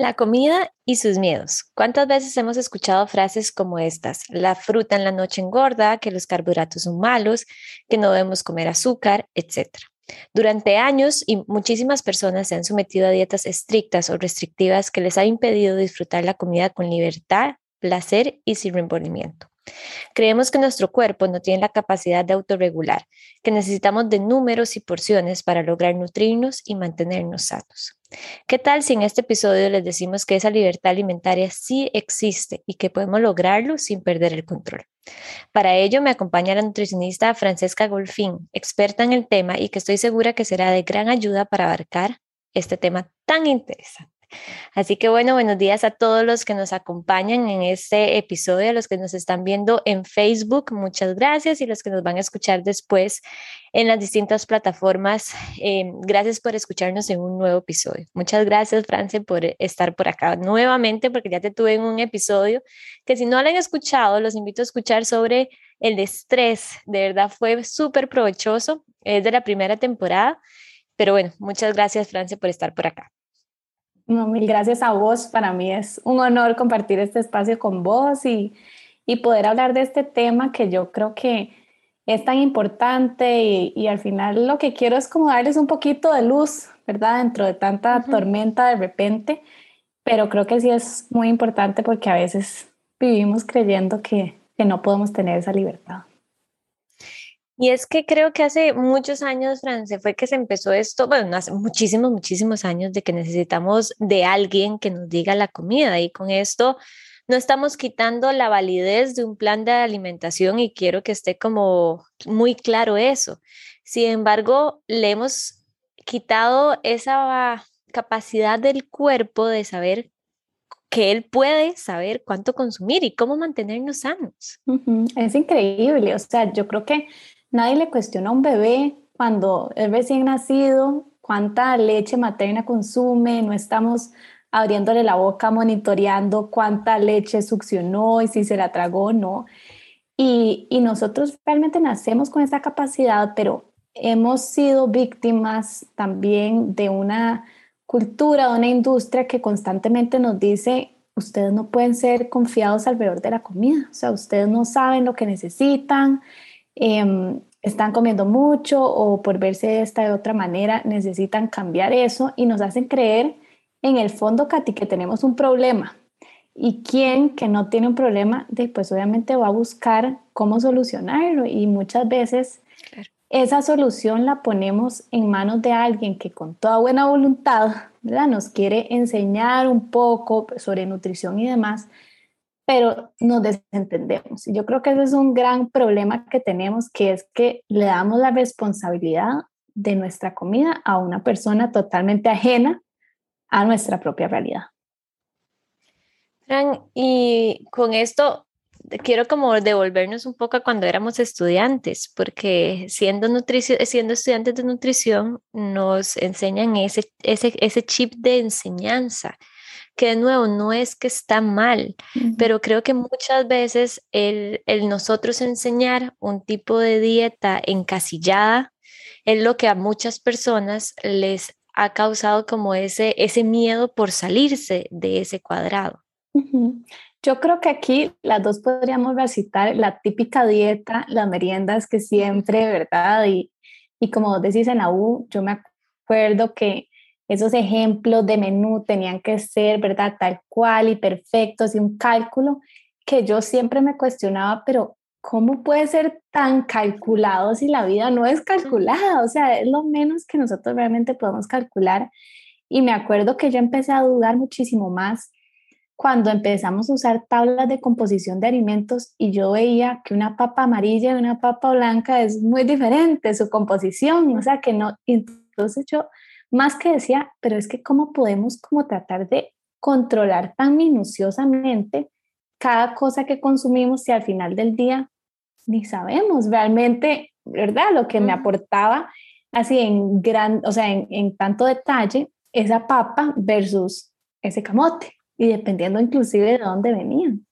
La comida y sus miedos. ¿Cuántas veces hemos escuchado frases como estas? La fruta en la noche engorda, que los carbohidratos son malos, que no debemos comer azúcar, etc. Durante años y muchísimas personas se han sometido a dietas estrictas o restrictivas que les han impedido disfrutar la comida con libertad, placer y sin remordimiento. Creemos que nuestro cuerpo no tiene la capacidad de autorregular, que necesitamos de números y porciones para lograr nutrirnos y mantenernos sanos. ¿Qué tal si en este episodio les decimos que esa libertad alimentaria sí existe y que podemos lograrlo sin perder el control? Para ello me acompaña la nutricionista Francesca Golfín, experta en el tema y que estoy segura que será de gran ayuda para abarcar este tema tan interesante. Así que bueno, buenos días a todos los que nos acompañan en este episodio, a los que nos están viendo en Facebook, muchas gracias y los que nos van a escuchar después en las distintas plataformas. Eh, gracias por escucharnos en un nuevo episodio. Muchas gracias, France, por estar por acá nuevamente, porque ya te tuve en un episodio que si no lo han escuchado, los invito a escuchar sobre el estrés. De verdad fue súper provechoso. Es de la primera temporada. Pero bueno, muchas gracias, France, por estar por acá mil gracias a vos. Para mí es un honor compartir este espacio con vos y, y poder hablar de este tema que yo creo que es tan importante y, y, al final lo que quiero es como darles un poquito de luz, ¿verdad? Dentro de tanta tormenta de repente, pero creo que sí es muy importante porque a veces vivimos creyendo que, que no podemos tener esa libertad. Y es que creo que hace muchos años, France, fue que se empezó esto, bueno, hace muchísimos, muchísimos años de que necesitamos de alguien que nos diga la comida y con esto no estamos quitando la validez de un plan de alimentación y quiero que esté como muy claro eso. Sin embargo, le hemos quitado esa capacidad del cuerpo de saber que él puede saber cuánto consumir y cómo mantenernos sanos. Es increíble, o sea, yo creo que Nadie le cuestiona a un bebé cuando es recién nacido cuánta leche materna consume, no estamos abriéndole la boca monitoreando cuánta leche succionó y si se la tragó o no. Y, y nosotros realmente nacemos con esa capacidad, pero hemos sido víctimas también de una cultura, de una industria que constantemente nos dice, ustedes no pueden ser confiados alrededor de la comida, o sea, ustedes no saben lo que necesitan, Em, están comiendo mucho o por verse de esta de otra manera necesitan cambiar eso y nos hacen creer en el fondo, Katy, que tenemos un problema. Y quien que no tiene un problema, pues obviamente va a buscar cómo solucionarlo y muchas veces esa solución la ponemos en manos de alguien que con toda buena voluntad ¿verdad? nos quiere enseñar un poco sobre nutrición y demás, pero nos desentendemos. Yo creo que ese es un gran problema que tenemos, que es que le damos la responsabilidad de nuestra comida a una persona totalmente ajena a nuestra propia realidad. Fran, y con esto quiero como devolvernos un poco a cuando éramos estudiantes, porque siendo, siendo estudiantes de nutrición nos enseñan ese, ese, ese chip de enseñanza que de nuevo no es que está mal, pero creo que muchas veces el, el, nosotros enseñar un tipo de dieta encasillada es lo que a muchas personas les ha causado como ese, ese miedo por salirse de ese cuadrado. Yo creo que aquí las dos podríamos recitar la típica dieta, las meriendas que siempre, ¿verdad? Y, y como decís en la U, yo me acuerdo que esos ejemplos de menú tenían que ser, ¿verdad? Tal cual y perfectos y un cálculo que yo siempre me cuestionaba, pero ¿cómo puede ser tan calculado si la vida no es calculada? O sea, es lo menos que nosotros realmente podemos calcular. Y me acuerdo que yo empecé a dudar muchísimo más cuando empezamos a usar tablas de composición de alimentos y yo veía que una papa amarilla y una papa blanca es muy diferente su composición, o sea que no, entonces yo más que decía, pero es que cómo podemos como tratar de controlar tan minuciosamente cada cosa que consumimos y al final del día ni sabemos realmente, ¿verdad? Lo que me aportaba así en gran, o sea, en, tanto detalle esa papa versus ese camote y dependiendo inclusive de dónde venían.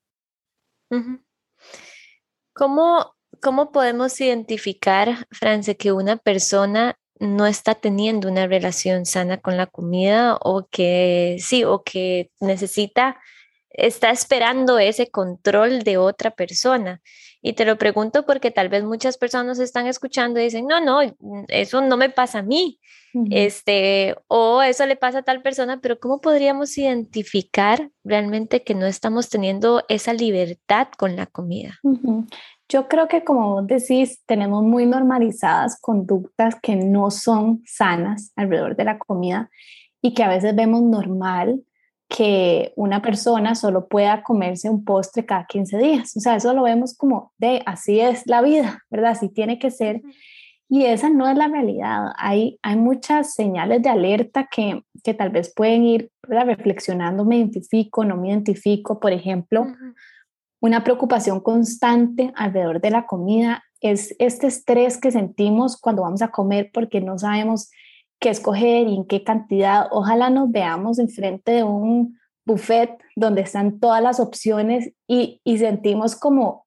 ¿Cómo, ¿Cómo podemos identificar, France, que una persona no está teniendo una relación sana con la comida o que sí, o que necesita, está esperando ese control de otra persona. Y te lo pregunto porque tal vez muchas personas están escuchando y dicen, no, no, eso no me pasa a mí, este, o eso le pasa a tal persona, pero ¿cómo podríamos identificar realmente que no estamos teniendo esa libertad con la comida? Yo creo que como vos decís, tenemos muy normalizadas conductas que no son sanas alrededor de la comida y que a veces vemos normal que una persona solo pueda comerse un postre cada 15 días. O sea, eso lo vemos como de así es la vida, ¿verdad? Así tiene que ser. Y esa no es la realidad. Hay, hay muchas señales de alerta que, que tal vez pueden ir reflexionando, me identifico, no me identifico. Por ejemplo, una preocupación constante alrededor de la comida es este estrés que sentimos cuando vamos a comer porque no sabemos qué escoger y en qué cantidad. Ojalá nos veamos enfrente de un buffet donde están todas las opciones y, y sentimos como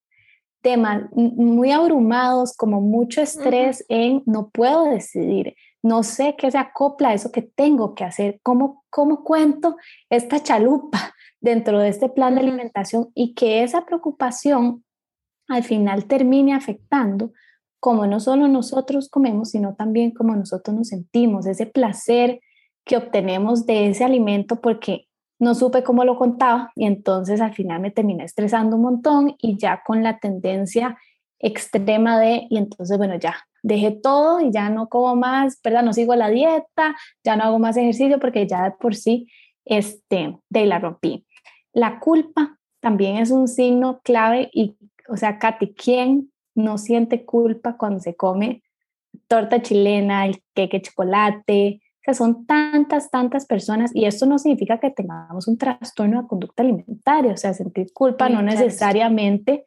temas muy abrumados, como mucho estrés en no puedo decidir, no sé qué se acopla a eso que tengo que hacer, cómo, cómo cuento esta chalupa dentro de este plan de alimentación y que esa preocupación al final termine afectando como no solo nosotros comemos, sino también como nosotros nos sentimos, ese placer que obtenemos de ese alimento porque no supe cómo lo contaba y entonces al final me terminé estresando un montón y ya con la tendencia extrema de, y entonces bueno, ya dejé todo y ya no como más, ¿verdad? No sigo la dieta, ya no hago más ejercicio porque ya de por sí, este, de la rompí. La culpa también es un signo clave y, o sea, Katy, ¿quién no siente culpa cuando se come torta chilena, el queque chocolate. O sea, son tantas, tantas personas y esto no significa que tengamos un trastorno de conducta alimentaria. O sea, sentir culpa no necesariamente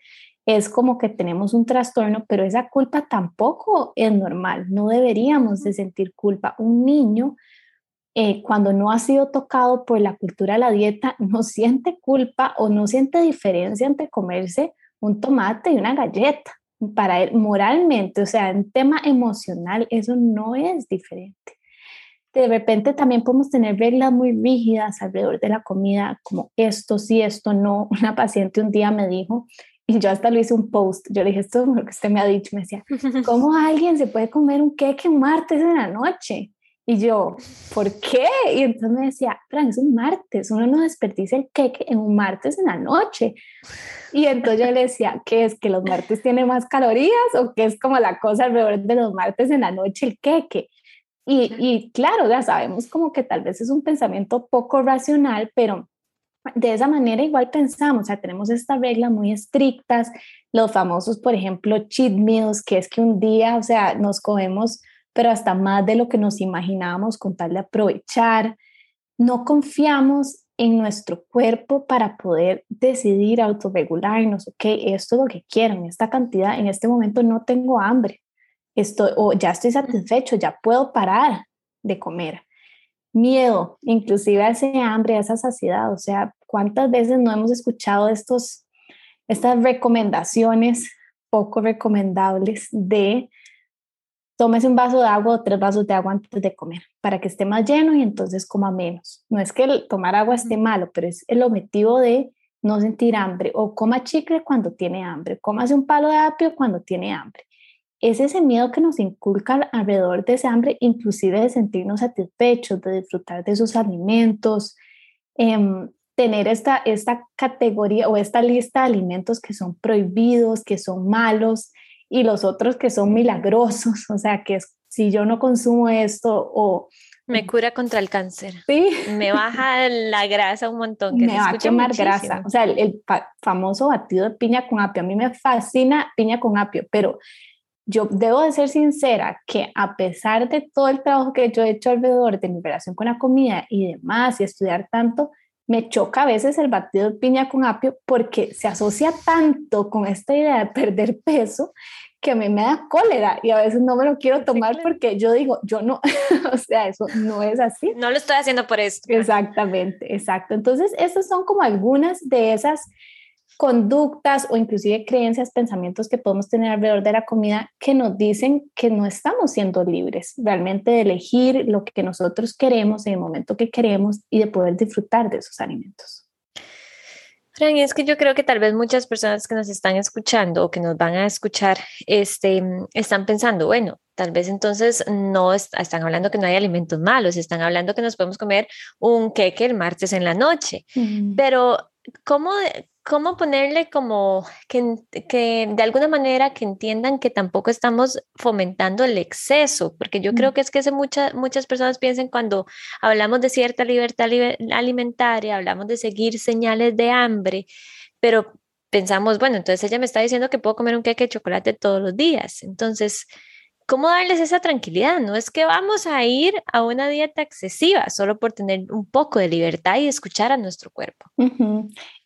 es como que tenemos un trastorno, pero esa culpa tampoco es normal. No deberíamos de sentir culpa. Un niño, eh, cuando no ha sido tocado por la cultura de la dieta, no siente culpa o no siente diferencia entre comerse un tomate y una galleta para él moralmente, o sea, en tema emocional, eso no es diferente. De repente también podemos tener reglas muy rígidas alrededor de la comida, como esto sí, esto no. Una paciente un día me dijo, y yo hasta lo hice un post, yo le dije, esto es lo que usted me ha dicho, me decía, ¿cómo alguien se puede comer un queque un martes en la noche? Y yo, ¿por qué? Y entonces me decía, Fran, es un martes, uno no desperdicia el queque en un martes en la noche. Y entonces yo le decía, ¿qué es? ¿Que los martes tienen más calorías o que es como la cosa alrededor de los martes en la noche el queque? Y, y claro, ya sabemos como que tal vez es un pensamiento poco racional, pero de esa manera igual pensamos, o sea, tenemos estas reglas muy estrictas, los famosos, por ejemplo, cheat meals, que es que un día, o sea, nos comemos pero hasta más de lo que nos imaginábamos con tal de aprovechar. No confiamos en nuestro cuerpo para poder decidir autorregularnos, ok, esto es lo que quiero, en esta cantidad, en este momento no tengo hambre, estoy, o ya estoy satisfecho, ya puedo parar de comer. Miedo, inclusive a ese hambre, a esa saciedad, o sea, ¿cuántas veces no hemos escuchado estos, estas recomendaciones poco recomendables de tómese un vaso de agua o tres vasos de agua antes de comer para que esté más lleno y entonces coma menos. No es que el tomar agua esté malo, pero es el objetivo de no sentir hambre o coma chicle cuando tiene hambre, cómase un palo de apio cuando tiene hambre. Es ese miedo que nos inculca alrededor de ese hambre, inclusive de sentirnos satisfechos, de disfrutar de esos alimentos, em, tener esta, esta categoría o esta lista de alimentos que son prohibidos, que son malos, y los otros que son milagrosos, o sea, que si yo no consumo esto o... Me cura contra el cáncer. Sí. Me baja la grasa un montón. Que me va a quemar grasa. O sea, el, famoso batido de piña con apio. A mí me fascina piña con apio, pero yo debo de ser sincera que a pesar de todo el trabajo que yo he hecho alrededor de mi relación con la comida y demás y estudiar tanto, me choca a veces el batido de piña con apio porque se asocia tanto con esta idea de perder peso que a mí me da cólera y a veces no me lo quiero tomar porque yo digo, yo no, o sea, eso no es así. No lo estoy haciendo por esto. Exactamente, exacto. Entonces, esas son como algunas de esas conductas o inclusive creencias, pensamientos que podemos tener alrededor de la comida que nos dicen que no estamos siendo libres realmente de elegir lo que nosotros queremos en el momento que queremos y de poder disfrutar de esos alimentos. Fran, es que yo creo que tal vez muchas personas que nos están escuchando o que nos van a escuchar este, están pensando, bueno, tal vez entonces no están hablando que no hay alimentos malos, están hablando que nos podemos comer un queque el martes en la noche, pero ¿cómo, cómo ponerle como que, que, de alguna manera que entiendan que tampoco estamos fomentando el exceso, porque yo creo que es que muchas muchas personas piensan cuando hablamos de cierta libertad alimentaria, hablamos de seguir señales de hambre, pero pensamos, bueno, entonces ella me está diciendo que puedo comer un queque de chocolate todos los días, entonces ¿Cómo darles esa tranquilidad? No es que vamos a ir a una dieta excesiva solo por tener un poco de libertad y escuchar a nuestro cuerpo.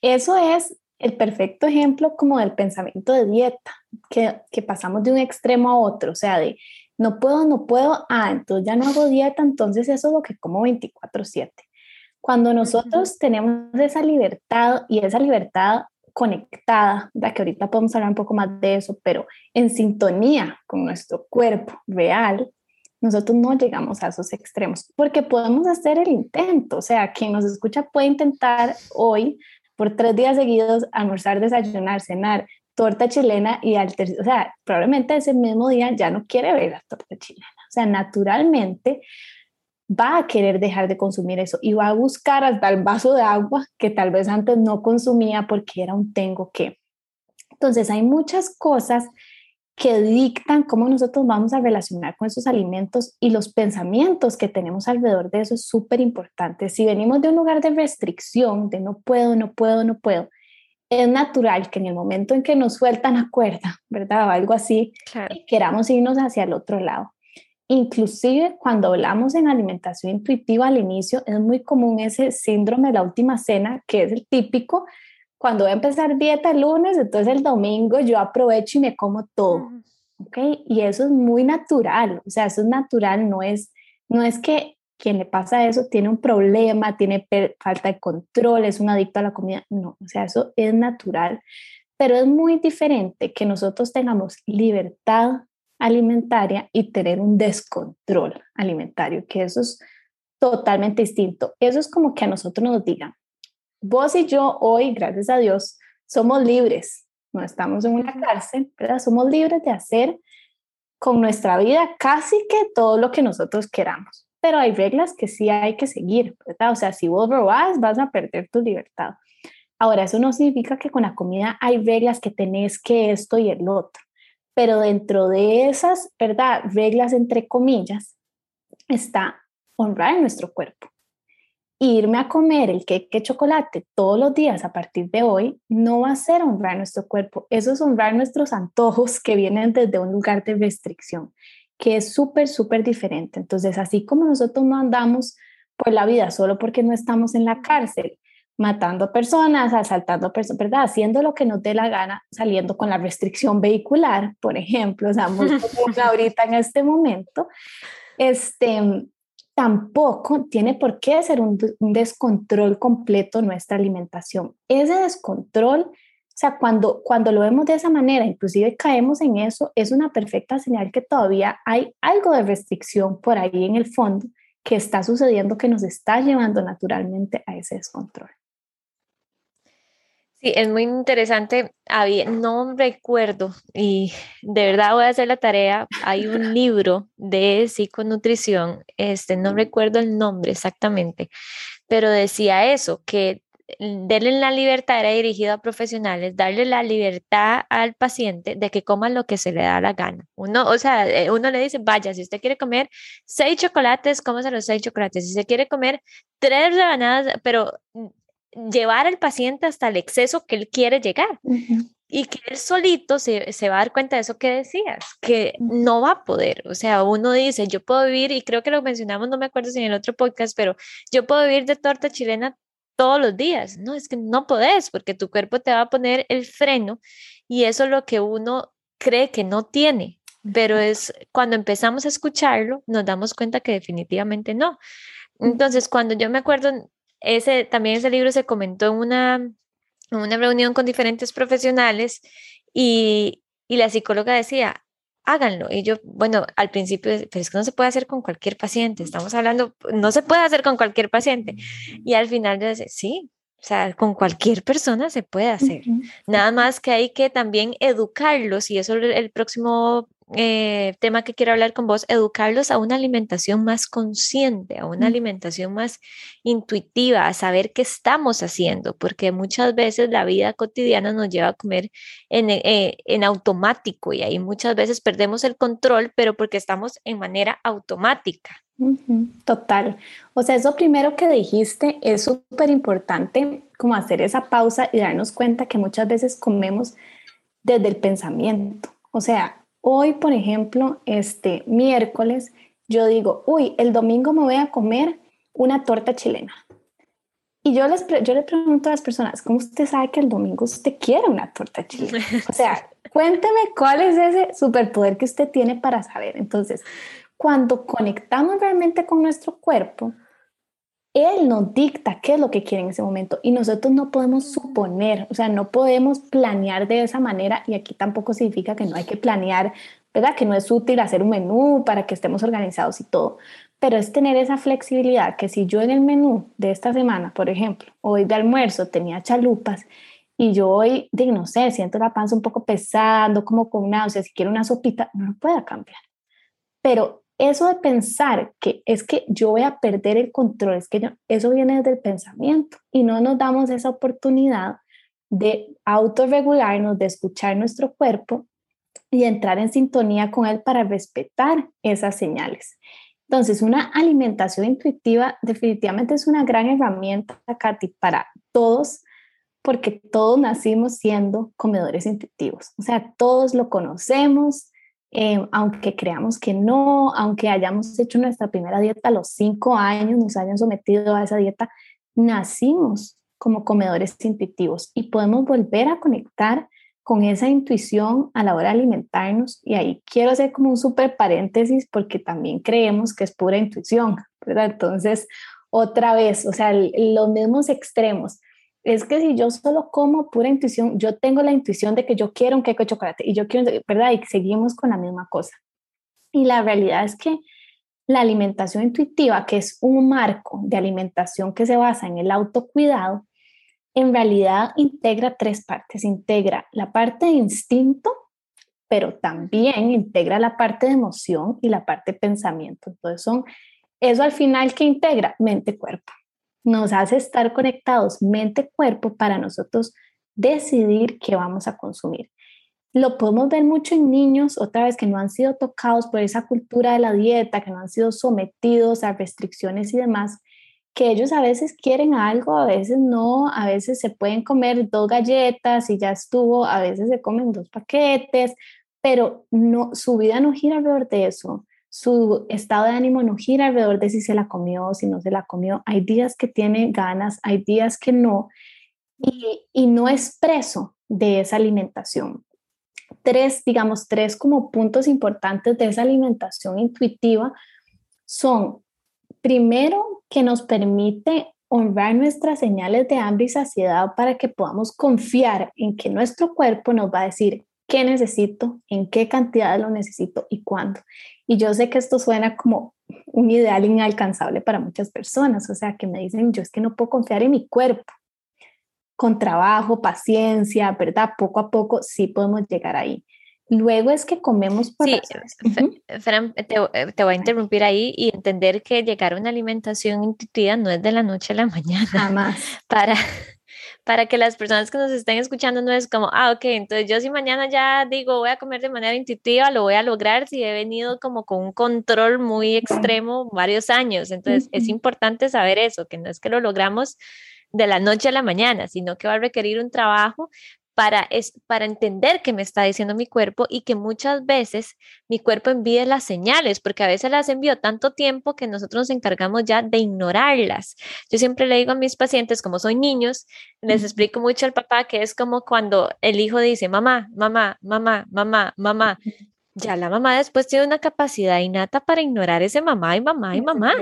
Eso es el perfecto ejemplo como del pensamiento de dieta, que, que pasamos de un extremo a otro, o sea, de no puedo, no puedo, ah, entonces ya no hago dieta, entonces eso es lo que como 24/7. Cuando nosotros tenemos esa libertad y esa libertad conectada, ¿verdad? que ahorita podemos hablar un poco más de eso, pero en sintonía con nuestro cuerpo real, nosotros no llegamos a esos extremos, porque podemos hacer el intento, o sea, quien nos escucha puede intentar hoy por tres días seguidos almorzar, desayunar, cenar, torta chilena y al o sea, probablemente ese mismo día ya no quiere ver la torta chilena, o sea, naturalmente va a querer dejar de consumir eso y va a buscar hasta el vaso de agua que tal vez antes no consumía porque era un tengo que. Entonces hay muchas cosas que dictan cómo nosotros vamos a relacionar con esos alimentos y los pensamientos que tenemos alrededor de eso es súper importante. Si venimos de un lugar de restricción, de no puedo, no puedo, no puedo, es natural que en el momento en que nos sueltan la cuerda, ¿verdad? O algo así, queramos irnos hacia el otro lado. Inclusive cuando hablamos en alimentación intuitiva al inicio, es muy común ese síndrome de la última cena, que es el típico, cuando voy a empezar dieta el lunes, entonces el domingo yo aprovecho y me como todo. ¿Ok? Y eso es muy natural, o sea, eso es natural, no es, no es que quien le pasa eso tiene un problema, tiene falta de control, es un adicto a la comida, no, o sea, eso es natural, pero es muy diferente que nosotros tengamos libertad alimentaria y tener un descontrol alimentario, que eso es totalmente distinto. Eso es como que a nosotros nos digan, vos y yo hoy, gracias a Dios, somos libres, no estamos en una cárcel, ¿verdad? Somos libres de hacer con nuestra vida casi que todo lo que nosotros queramos. Pero hay reglas que sí hay que seguir, ¿verdad? O sea, si vos robás, vas a perder tu libertad. Ahora, eso no significa que con la comida hay reglas que tenés que esto y el otro pero dentro de esas, ¿verdad? Reglas entre comillas, está honrar nuestro cuerpo. Irme a comer el queque chocolate todos los días a partir de hoy no va a ser honrar nuestro cuerpo, eso es honrar nuestros antojos que vienen desde un lugar de restricción, que es súper, súper diferente. Entonces, así como nosotros no andamos por la vida solo porque no estamos en la cárcel, matando personas, asaltando personas, ¿verdad? Haciendo lo que nos dé la gana, saliendo con la restricción vehicular, por ejemplo, o sea, ahorita en este momento, este, tampoco tiene por qué ser un, un, descontrol completo nuestra alimentación. Ese descontrol, o sea, cuando, cuando lo vemos de esa manera, inclusive caemos en eso, es una perfecta señal que todavía hay algo de restricción por ahí en el fondo que está sucediendo que nos está llevando naturalmente a ese descontrol. Sí, es muy interesante. Había, no recuerdo y de verdad voy a hacer la tarea. Hay un libro de psiconutrición, este, no recuerdo el nombre exactamente, pero decía eso, que darle la libertad era dirigido a profesionales, darle la libertad al paciente de que coma lo que se le da la gana. Uno, o sea, eh, uno le dice, vaya, si usted quiere comer seis chocolates, cómase los seis chocolates. Si se quiere comer tres rebanadas, pero llevar al paciente hasta el exceso que él quiere llegar. Y que él solito se, se, va a dar cuenta de eso que decías, que no va a poder. O sea, uno dice, yo puedo vivir, y creo que lo mencionamos, no me acuerdo si en el otro podcast, pero yo puedo vivir de torta chilena todos los días. No, es que no podés, porque tu cuerpo te va a poner el freno y eso es lo que uno cree que no tiene. Pero es cuando empezamos a escucharlo, nos damos cuenta que definitivamente no. Entonces, cuando yo me acuerdo ese, también ese libro se comentó en una, en una reunión con diferentes profesionales y, y la psicóloga decía, háganlo. Y yo, bueno, al principio, pero es que no se puede hacer con cualquier paciente, estamos hablando, no se puede hacer con cualquier paciente. Y al final yo decía, sí, o sea, con cualquier persona se puede hacer. Nada más que hay que también educarlos, y eso es el próximo eh, tema que quiero hablar con vos, educarlos a una alimentación más consciente, a una mm. alimentación más intuitiva, a saber qué estamos haciendo, porque muchas veces la vida cotidiana nos lleva a comer en, eh, en automático y ahí muchas veces perdemos el control, pero porque estamos en manera automática. Total. O sea, eso primero que dijiste es súper importante, como hacer esa pausa y darnos cuenta que muchas veces comemos desde el pensamiento. O sea, Hoy, por ejemplo, este miércoles, yo digo, uy, el domingo me voy a comer una torta chilena. Y yo, les yo le pregunto a las personas, ¿cómo usted sabe que el domingo usted quiere una torta chilena? O sea, cuénteme cuál es ese superpoder que usted tiene para saber. Entonces, cuando conectamos realmente con nuestro cuerpo, él nos dicta qué es lo que quiere en ese momento y nosotros no podemos suponer, o sea, no podemos planear de esa manera y aquí tampoco significa que no hay que planear, ¿verdad? Que no es útil hacer un menú para que estemos organizados y todo, pero es tener esa flexibilidad que si yo en el menú de esta semana, por ejemplo, hoy de almuerzo tenía chalupas y yo hoy, de, no sé, siento la panza un poco pesando, como con náuseas, si quiero una sopita, no lo pueda cambiar. Pero eso de pensar que es que yo voy a perder el control, es que eso viene desde el pensamiento y no nos damos esa oportunidad de autorregularnos, de escuchar nuestro cuerpo y entrar en sintonía con él para respetar esas señales. Entonces, una alimentación intuitiva definitivamente es una gran herramienta, Katy, para todos, porque todos nacimos siendo comedores intuitivos. O sea, todos lo conocemos, Em, aunque creamos que no, aunque hayamos hecho nuestra primera dieta a los cinco años, nos hayan sometido a esa dieta, nacimos como comedores intuitivos y podemos volver a conectar con esa intuición a la hora de alimentarnos. Y ahí quiero hacer como un súper paréntesis porque también creemos que es pura intuición, ¿verdad? Entonces, otra vez, o sea, los mismos extremos es que si yo solo como pura intuición, yo tengo la intuición de que yo quiero un queque de chocolate y yo quiero, ¿verdad? Y seguimos con la misma cosa. Y la realidad es que la alimentación intuitiva, que es un marco de alimentación que se basa en el autocuidado, en realidad integra tres partes. Integra la parte de instinto, pero también integra la parte de emoción y la parte de pensamiento. Entonces son eso al final que integra mente-cuerpo nos hace estar conectados mente-cuerpo para nosotros decidir qué vamos a consumir. Lo podemos ver mucho en niños, otra vez que no han sido tocados por esa cultura de la dieta, que no han sido sometidos a restricciones y demás, que ellos a veces quieren algo, a veces no, a veces se pueden comer dos galletas y ya estuvo, a veces se comen dos paquetes, pero no, su vida no gira alrededor de eso su estado de ánimo no gira alrededor de si se la comió o si no se la comió. Hay días que tiene ganas, hay días que no, y, y no es preso de esa alimentación. Tres, digamos, tres como puntos importantes de esa alimentación intuitiva son, primero, que nos permite honrar nuestras señales de hambre y saciedad para que podamos confiar en que nuestro cuerpo nos va a decir qué necesito, en qué cantidad lo necesito y cuándo. Y yo sé que esto suena como un ideal inalcanzable para muchas personas, o sea, que me dicen, yo es que no puedo confiar en mi cuerpo. Con trabajo, paciencia, ¿verdad? Poco a poco sí podemos llegar ahí. Luego es que comemos por Sí, Fran, te, te, voy a interrumpir ahí y entender que llegar a una alimentación intuitiva no es de la noche a la mañana. Jamás. Para, para que las personas que nos estén escuchando no es como, ah, ok, entonces yo si mañana ya digo voy a comer de manera intuitiva, lo voy a lograr si he venido como con un control muy extremo varios años. Entonces es importante saber eso, que no es que lo logramos de la noche a la mañana, sino que va a requerir un trabajo, para, es, para entender qué me está diciendo mi cuerpo y que muchas veces mi cuerpo envíe las señales, porque a veces las envío tanto tiempo que nosotros nos encargamos ya de ignorarlas. Yo siempre le digo a mis pacientes, como soy niños, les explico mucho al papá que es como cuando el hijo dice, mamá, mamá, mamá, mamá, mamá. Ya la mamá después tiene una capacidad innata para ignorar ese mamá y mamá y mamá.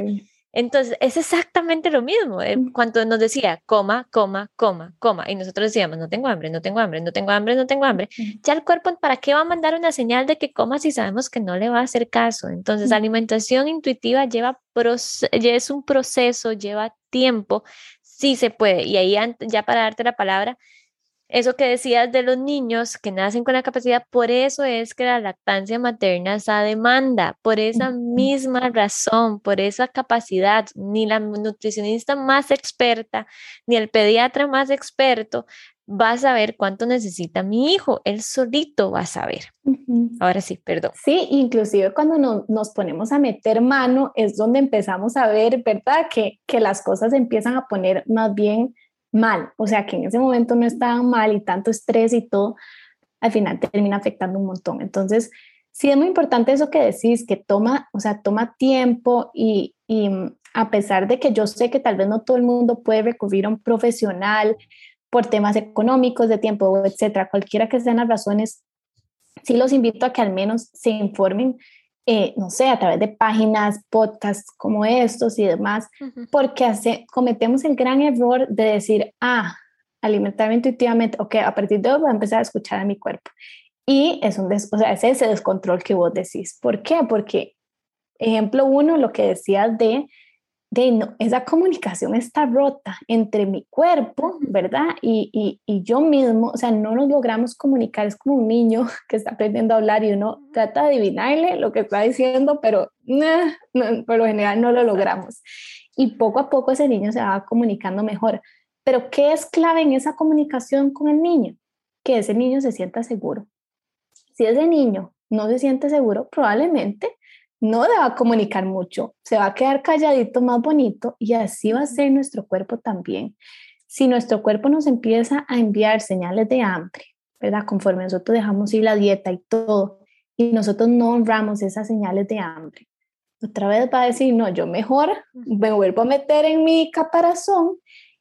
Entonces, es exactamente lo mismo. Eh, cuando nos decía, coma, coma, coma, coma, y nosotros decíamos, no tengo hambre, no tengo hambre, no tengo hambre, no tengo hambre, ya el cuerpo, ¿para qué va a mandar una señal de que coma si sabemos que no le va a hacer caso? Entonces, alimentación intuitiva lleva, es un proceso, lleva tiempo, sí se puede. Y ahí, ya para darte la palabra, eso que decías de los niños que nacen con la capacidad, por eso es que la lactancia materna está a demanda, por esa misma razón, por esa capacidad, ni la nutricionista más experta, ni el pediatra más experto va a saber cuánto necesita mi hijo, él solito va a saber. Ahora sí, perdón. Sí, inclusive cuando nos ponemos a meter mano es donde empezamos a ver, ¿verdad? Que, que las cosas empiezan a poner más bien mal, o sea que en ese momento no estaban mal y tanto estrés y todo, al final termina afectando un montón. Entonces, sí es muy importante eso que decís, que toma, o sea, toma tiempo y, y a pesar de que yo sé que tal vez no todo el mundo puede recurrir a un profesional por temas económicos, de tiempo, etcétera, cualquiera que sean las razones, sí los invito a que al menos se informen eh, no sé, a través de páginas, podcasts como estos y demás, porque hace, cometemos el gran error de decir, ah, alimentarme intuitivamente, ok, a partir de hoy voy a empezar a escuchar a mi cuerpo. Y es un o sea, es ese descontrol que vos decís. ¿Por qué? Porque, ejemplo uno, lo que decías de de no, esa comunicación está rota entre mi cuerpo, ¿verdad? Y, y, y, yo mismo, o sea, no nos logramos comunicar, es como un niño que está aprendiendo a hablar y uno trata de adivinarle lo que está diciendo, pero no, por lo general no lo logramos. Y poco a poco ese niño se va comunicando mejor. Pero ¿qué es clave en esa comunicación con el niño? Que ese niño se sienta seguro. Si ese niño no se siente seguro, probablemente no le va a comunicar mucho, se va a quedar calladito más bonito y así va a ser nuestro cuerpo también. Si nuestro cuerpo nos empieza a enviar señales de hambre, ¿verdad? Conforme nosotros dejamos ir la dieta y todo, y nosotros no honramos esas señales de hambre, otra vez va a decir, no, yo mejor me vuelvo a meter en mi caparazón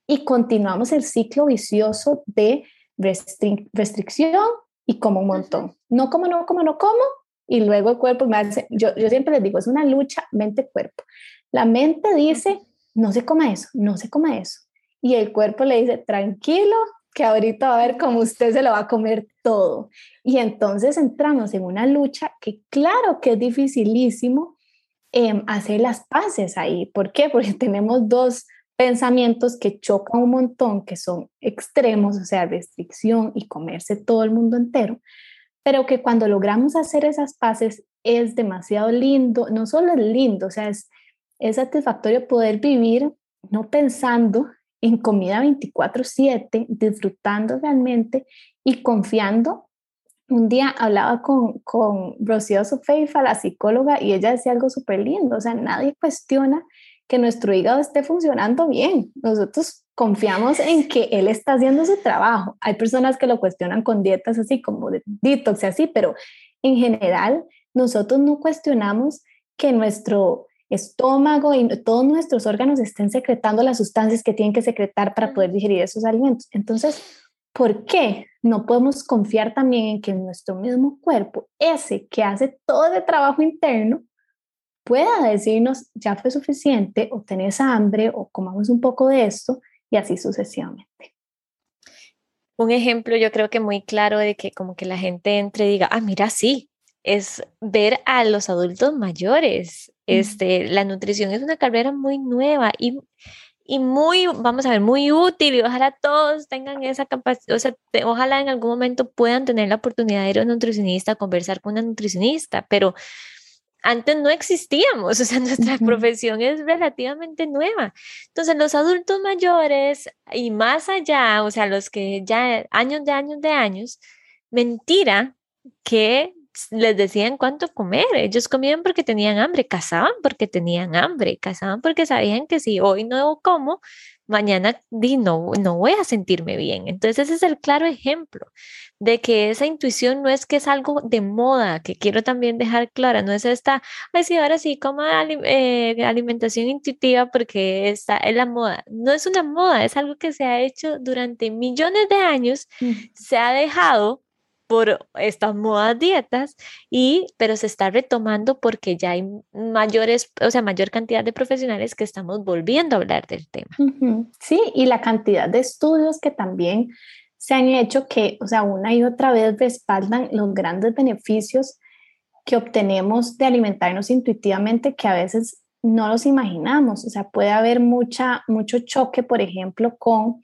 y continuamos el ciclo vicioso de restricción y como un montón. No como, no como, no como, y luego el cuerpo me hace, yo, yo siempre les digo, es una lucha mente-cuerpo. La mente dice, no se coma eso, no se coma eso. Y el cuerpo le dice, tranquilo, que ahorita va a ver cómo usted se lo va a comer todo. Y entonces entramos en una lucha que claro que es dificilísimo eh, hacer las paces ahí. ¿Por qué? Porque tenemos dos pensamientos que chocan un montón, que son extremos, o sea, restricción y comerse todo el mundo entero pero que cuando logramos hacer esas paces es demasiado lindo, no solo es lindo, o sea, es, es satisfactorio poder vivir no pensando en comida 24/7, disfrutando realmente y confiando. Un día hablaba con, con Rocío Sofeifa, la psicóloga, y ella decía algo súper lindo, o sea, nadie cuestiona que nuestro hígado esté funcionando bien. Nosotros confiamos en que él está haciendo su trabajo. Hay personas que lo cuestionan con dietas así como de detox y así, pero en general nosotros no cuestionamos que nuestro estómago y todos nuestros órganos estén secretando las sustancias que tienen que secretar para poder digerir esos alimentos. Entonces, ¿por qué no podemos confiar también en que nuestro mismo cuerpo, ese que hace todo el trabajo interno, pueda decirnos, ya fue suficiente, o tenés hambre, o comamos un poco de esto, y así sucesivamente. Un ejemplo yo creo que muy claro de que como que la gente entre y diga, ah, mira, sí, es ver a los adultos mayores. Este, la nutrición es una carrera muy nueva y, y muy, vamos a ver, muy útil y ojalá todos tengan esa capacidad, o sea, ojalá en algún momento puedan tener la oportunidad de ir a un nutricionista, conversar con una nutricionista, pero antes no existíamos, o sea, nuestra profesión es relativamente nueva. Entonces, los adultos mayores y más allá, o sea, los que ya años de años de años, mentira que les decían cuánto comer. Ellos comían porque tenían hambre, cazaban porque tenían hambre, cazaban porque sabían que si hoy no como, mañana di, no, no voy a sentirme bien. Entonces ese es el claro ejemplo de que esa intuición no es que es algo de moda, que quiero también dejar clara, no es esta, ay, sí, ahora sí, coma eh, alimentación intuitiva porque esta es la moda. No es una moda, es algo que se ha hecho durante millones de años, se ha dejado por estas modas dietas y pero se está retomando porque ya hay mayores, o sea, mayor cantidad de profesionales que estamos volviendo a hablar del tema. Sí, y la cantidad de estudios que también se han hecho que, o sea, una y otra vez respaldan los grandes beneficios que obtenemos de alimentarnos intuitivamente que a veces no los imaginamos. O sea, puede haber mucha, mucho choque, por ejemplo, con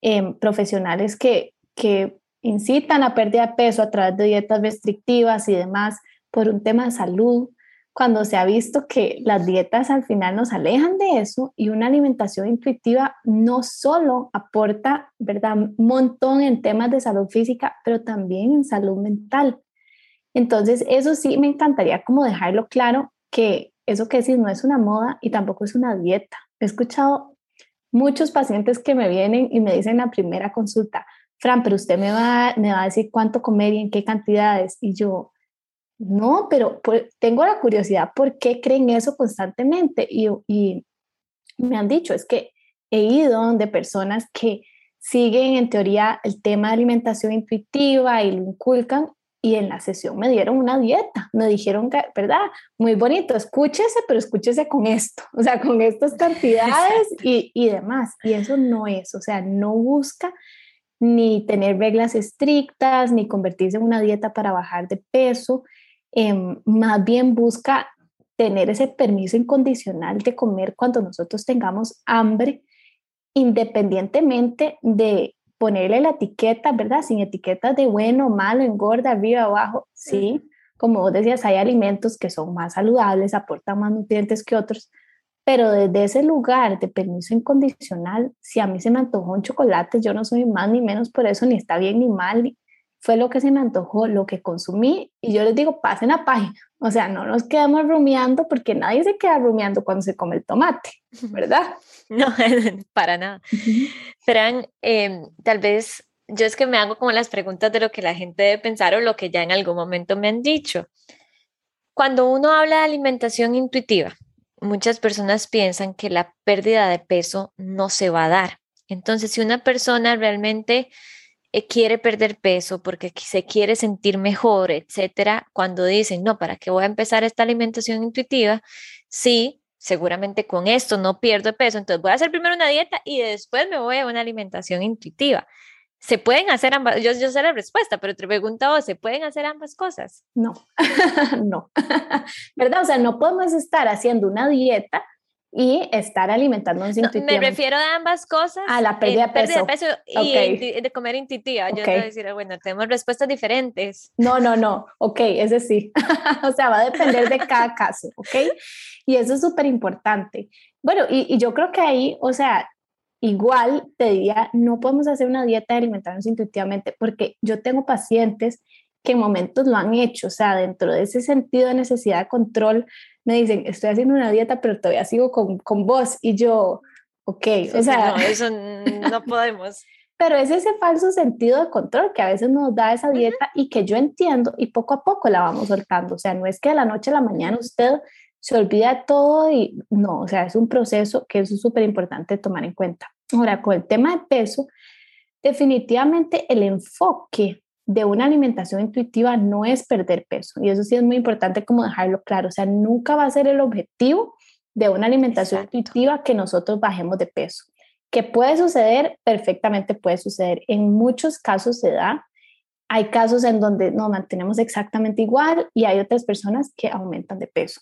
em, profesionales que, que incitan a pérdida de peso a través de dietas restrictivas y demás por un tema de salud, cuando se ha visto que las dietas al final nos alejan de eso y una alimentación intuitiva no solo aporta, ¿verdad?, un montón en temas de salud física, pero también en salud mental. Entonces, eso sí me encantaría como dejarlo claro que eso que decís no es una moda y tampoco es una dieta. He escuchado muchos pacientes que me vienen y me dicen en la primera consulta, Fran, pero usted me va, me va a decir cuánto comer y en qué cantidades. Y yo, no, pero tengo la curiosidad, ¿por qué creen eso constantemente? Y, y me han dicho, es que he ido donde personas que siguen en teoría el tema de alimentación intuitiva y lo inculcan y en la sesión me dieron una dieta, me dijeron que, ¿verdad? Muy bonito, escúchese, pero escúchese con esto, o sea, con estas cantidades y, y, demás. Y eso no es, o sea, no busca ni tener reglas estrictas, ni convertirse en una dieta para bajar de peso, em, más bien busca tener ese permiso incondicional de comer cuando nosotros tengamos hambre, independientemente de ponerle la etiqueta, ¿verdad? Sin etiquetas de bueno, malo, engorda, arriba, abajo, sí. Como vos decías, hay alimentos que son más saludables, aportan más nutrientes que otros, pero desde ese lugar de permiso incondicional, si a mí se me antojó un chocolate, yo no soy más ni menos por eso, ni está bien ni mal, fue lo que se me antojó, lo que consumí, y yo les digo, pasen a página, o sea, no nos quedamos rumiando porque nadie se queda rumiando cuando se come el tomate, ¿verdad? No, para nada. Fran, em, tal vez yo es que me hago como las preguntas de lo que la gente debe pensar o lo que ya en algún momento me han dicho. Cuando uno habla de alimentación intuitiva, muchas personas piensan que la pérdida de peso no se va a dar. Entonces, si una persona realmente eh, quiere perder peso porque se quiere sentir mejor, etcétera, cuando dicen, no, ¿para qué voy a empezar esta alimentación intuitiva? Sí, seguramente con esto no pierdo peso, entonces voy a hacer primero una dieta y después me voy a una alimentación intuitiva. ¿Se pueden hacer ambas? Yo, yo sé la respuesta, pero te pregunto ¿se pueden hacer ambas cosas? No, no. ¿Verdad? O sea, no podemos estar haciendo una dieta y estar alimentándonos no, Me refiero a ambas cosas. A la pérdida, de, peso. peso y de comer intuitiva. Yo te voy a decir, bueno, tenemos respuestas diferentes. No, no, no. Ok, ese sí. o sea, va a depender de cada caso, ¿ok? Y eso es súper importante. Bueno, y, y yo creo que ahí, o sea, igual te diría, no podemos hacer una dieta de alimentarnos intuitivamente porque yo tengo pacientes que en momentos lo han hecho, o sea, dentro de ese sentido de necesidad de control, me dicen, estoy haciendo una dieta, pero todavía sigo con, con vos y yo, ok, o sea... No, eso no podemos. pero es ese falso sentido de control que a veces nos da esa dieta y que yo entiendo y poco a poco la vamos soltando, o sea, no es que de la noche a la mañana usted se olvida todo y no, o sea, es un proceso que es súper importante tomar en cuenta. Ahora, con el tema de peso, definitivamente el enfoque de una alimentación intuitiva no es perder peso y eso sí es muy importante como dejarlo claro, o sea, nunca va a ser el objetivo de una alimentación intuitiva que nosotros bajemos de peso. Que puede suceder, perfectamente puede suceder. En muchos casos se da. Hay casos en donde nos mantenemos exactamente igual y hay otras personas que aumentan de peso.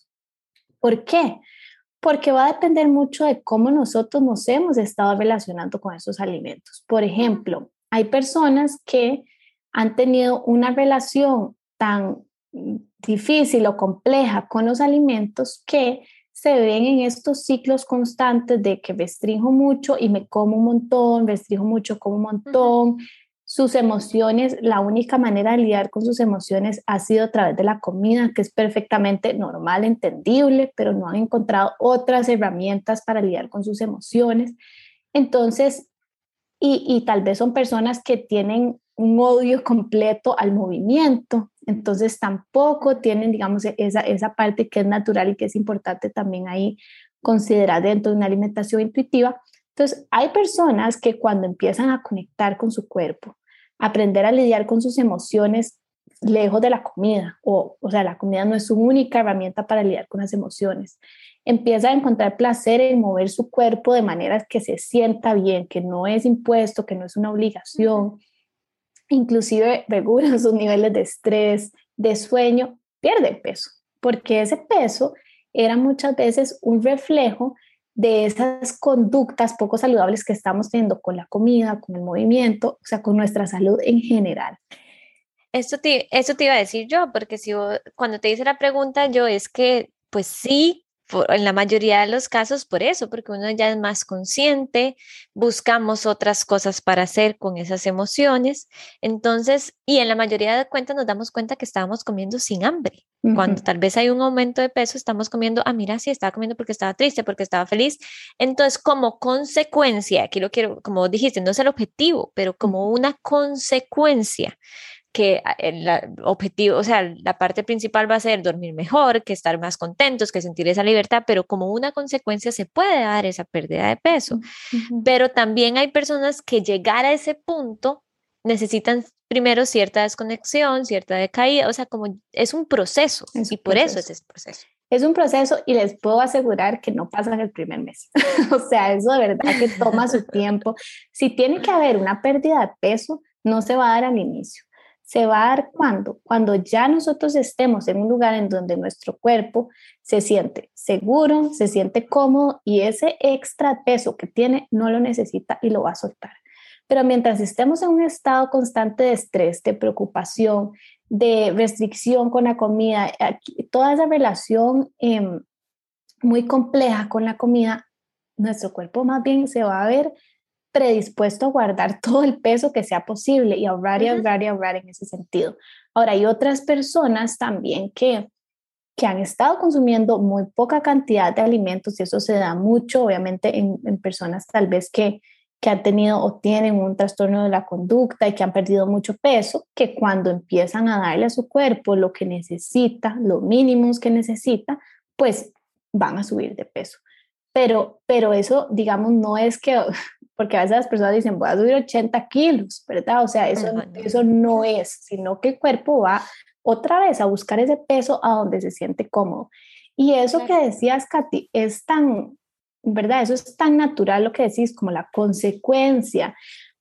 ¿Por qué? Porque va a depender mucho de cómo nosotros nos hemos estado relacionando con esos alimentos. Por ejemplo, hay personas que han tenido una relación tan difícil o compleja con los alimentos que se ven en estos ciclos constantes de que restringo mucho y me como un montón, restringo mucho, como un montón, sus emociones, la única manera de lidiar con sus emociones ha sido a través de la comida, que es perfectamente normal, entendible, pero no han encontrado otras herramientas para lidiar con sus emociones. Entonces, y, tal vez son personas que tienen un odio completo al movimiento, entonces tampoco tienen, digamos, esa, esa parte que es natural y que es importante también ahí considerar dentro de una alimentación intuitiva. Entonces, hay personas que cuando empiezan a conectar con su cuerpo, aprender a lidiar con sus emociones lejos de la comida, o, o sea, la comida no es su única herramienta para lidiar con las emociones. Empieza a encontrar placer en mover su cuerpo de manera que se sienta bien, que no es impuesto, que no es una obligación. Inclusive regula sus niveles de estrés, de sueño, pierde peso, porque ese peso era muchas veces un reflejo de esas conductas poco saludables que estamos teniendo con la comida, con el movimiento, o sea, con nuestra salud en general. Esto te, eso te iba a decir yo, porque si cuando te hice la pregunta, yo es que, pues sí, en la mayoría de los casos por eso, porque uno ya es más consciente, buscamos otras cosas para hacer con esas emociones. Entonces, y en la mayoría de cuentas nos damos cuenta que estábamos comiendo sin hambre. Cuando tal vez hay un aumento de peso, estamos comiendo, ah, mira, sí, estaba comiendo porque estaba triste, porque estaba feliz. Entonces, como consecuencia, aquí lo quiero, como dijiste, no es el objetivo, pero como una consecuencia que ah, el objetivo, o sea, la parte principal va a ser dormir mejor, que estar más contentos, que sentir esa libertad, pero como una consecuencia se puede dar esa pérdida de peso. Pero también hay personas que llegar a ese punto necesitan primero cierta desconexión, cierta decaída, o sea, como es un proceso y por eso es ese proceso. Es un proceso y les puedo asegurar que no pasa en el primer mes. o sea, eso de verdad que toma su tiempo. Si tiene que haber una pérdida de peso, no se va a dar al inicio se va a dar cuando, cuando ya nosotros estemos en un lugar en donde nuestro cuerpo se siente seguro, se siente cómodo y ese extra peso que tiene no lo necesita y lo va a soltar. Pero mientras estemos en un estado constante de estrés, de preocupación, de restricción con la comida, toda esa relación em, muy compleja con la comida, nuestro cuerpo más bien se va a ver predispuesto a guardar todo el peso que sea posible y ahorrar y ahorrar y ahorrar en ese sentido. Ahora, hay otras personas también que, que han estado consumiendo muy poca cantidad de alimentos y eso se da mucho, obviamente, en, en personas tal vez que, que han tenido o tienen un trastorno de la conducta y que han perdido mucho peso, que cuando empiezan a darle a su cuerpo lo que necesita, lo mínimos que necesita, pues van a subir de peso. Pero, pero eso, digamos, no es que porque a veces las personas dicen, voy a subir 80 kilos, ¿verdad? O sea, eso, eso no es, sino que el cuerpo va otra vez a buscar ese peso a donde se siente cómodo. Y eso que decías, Katy, es tan, ¿verdad? Eso es tan natural lo que decís, como la consecuencia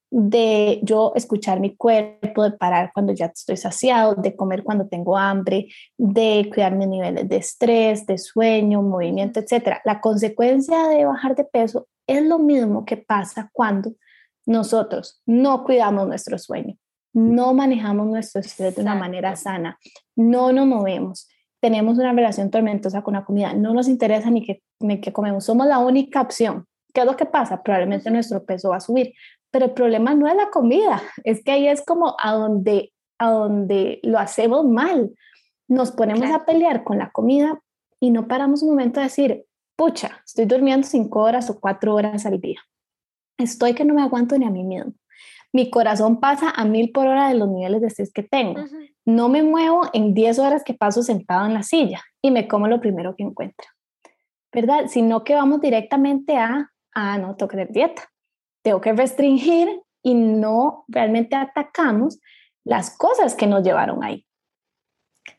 de yo escuchar mi cuerpo, de parar cuando ya estoy saciado, de comer cuando tengo hambre, de cuidar mis niveles de estrés, de sueño, movimiento, etc. La consecuencia de bajar de peso es lo mismo que pasa cuando nosotros no cuidamos nuestro sueño, no manejamos nuestro estrés de una manera sana, no nos movemos, tenemos una relación tormentosa con la comida, no nos interesa ni qué ni que comemos, somos la única opción. ¿Qué es lo que pasa? Probablemente nuestro peso va a subir, pero el problema no es la comida, es que ahí es como a donde, a donde lo hacemos mal. Nos ponemos a pelear con la comida y no paramos un momento a decir, pucha, estoy durmiendo cinco horas o cuatro horas al día. Estoy que no me aguanto ni a mí mismo. Mi corazón pasa a mil por hora de los niveles de estrés que tengo. No me muevo en diez horas que paso sentado en la silla y me como lo primero que encuentro. ¿Verdad? Sino que vamos directamente a, ah, no, tengo que dieta. Tengo que restringir y no realmente atacamos las cosas que nos llevaron ahí.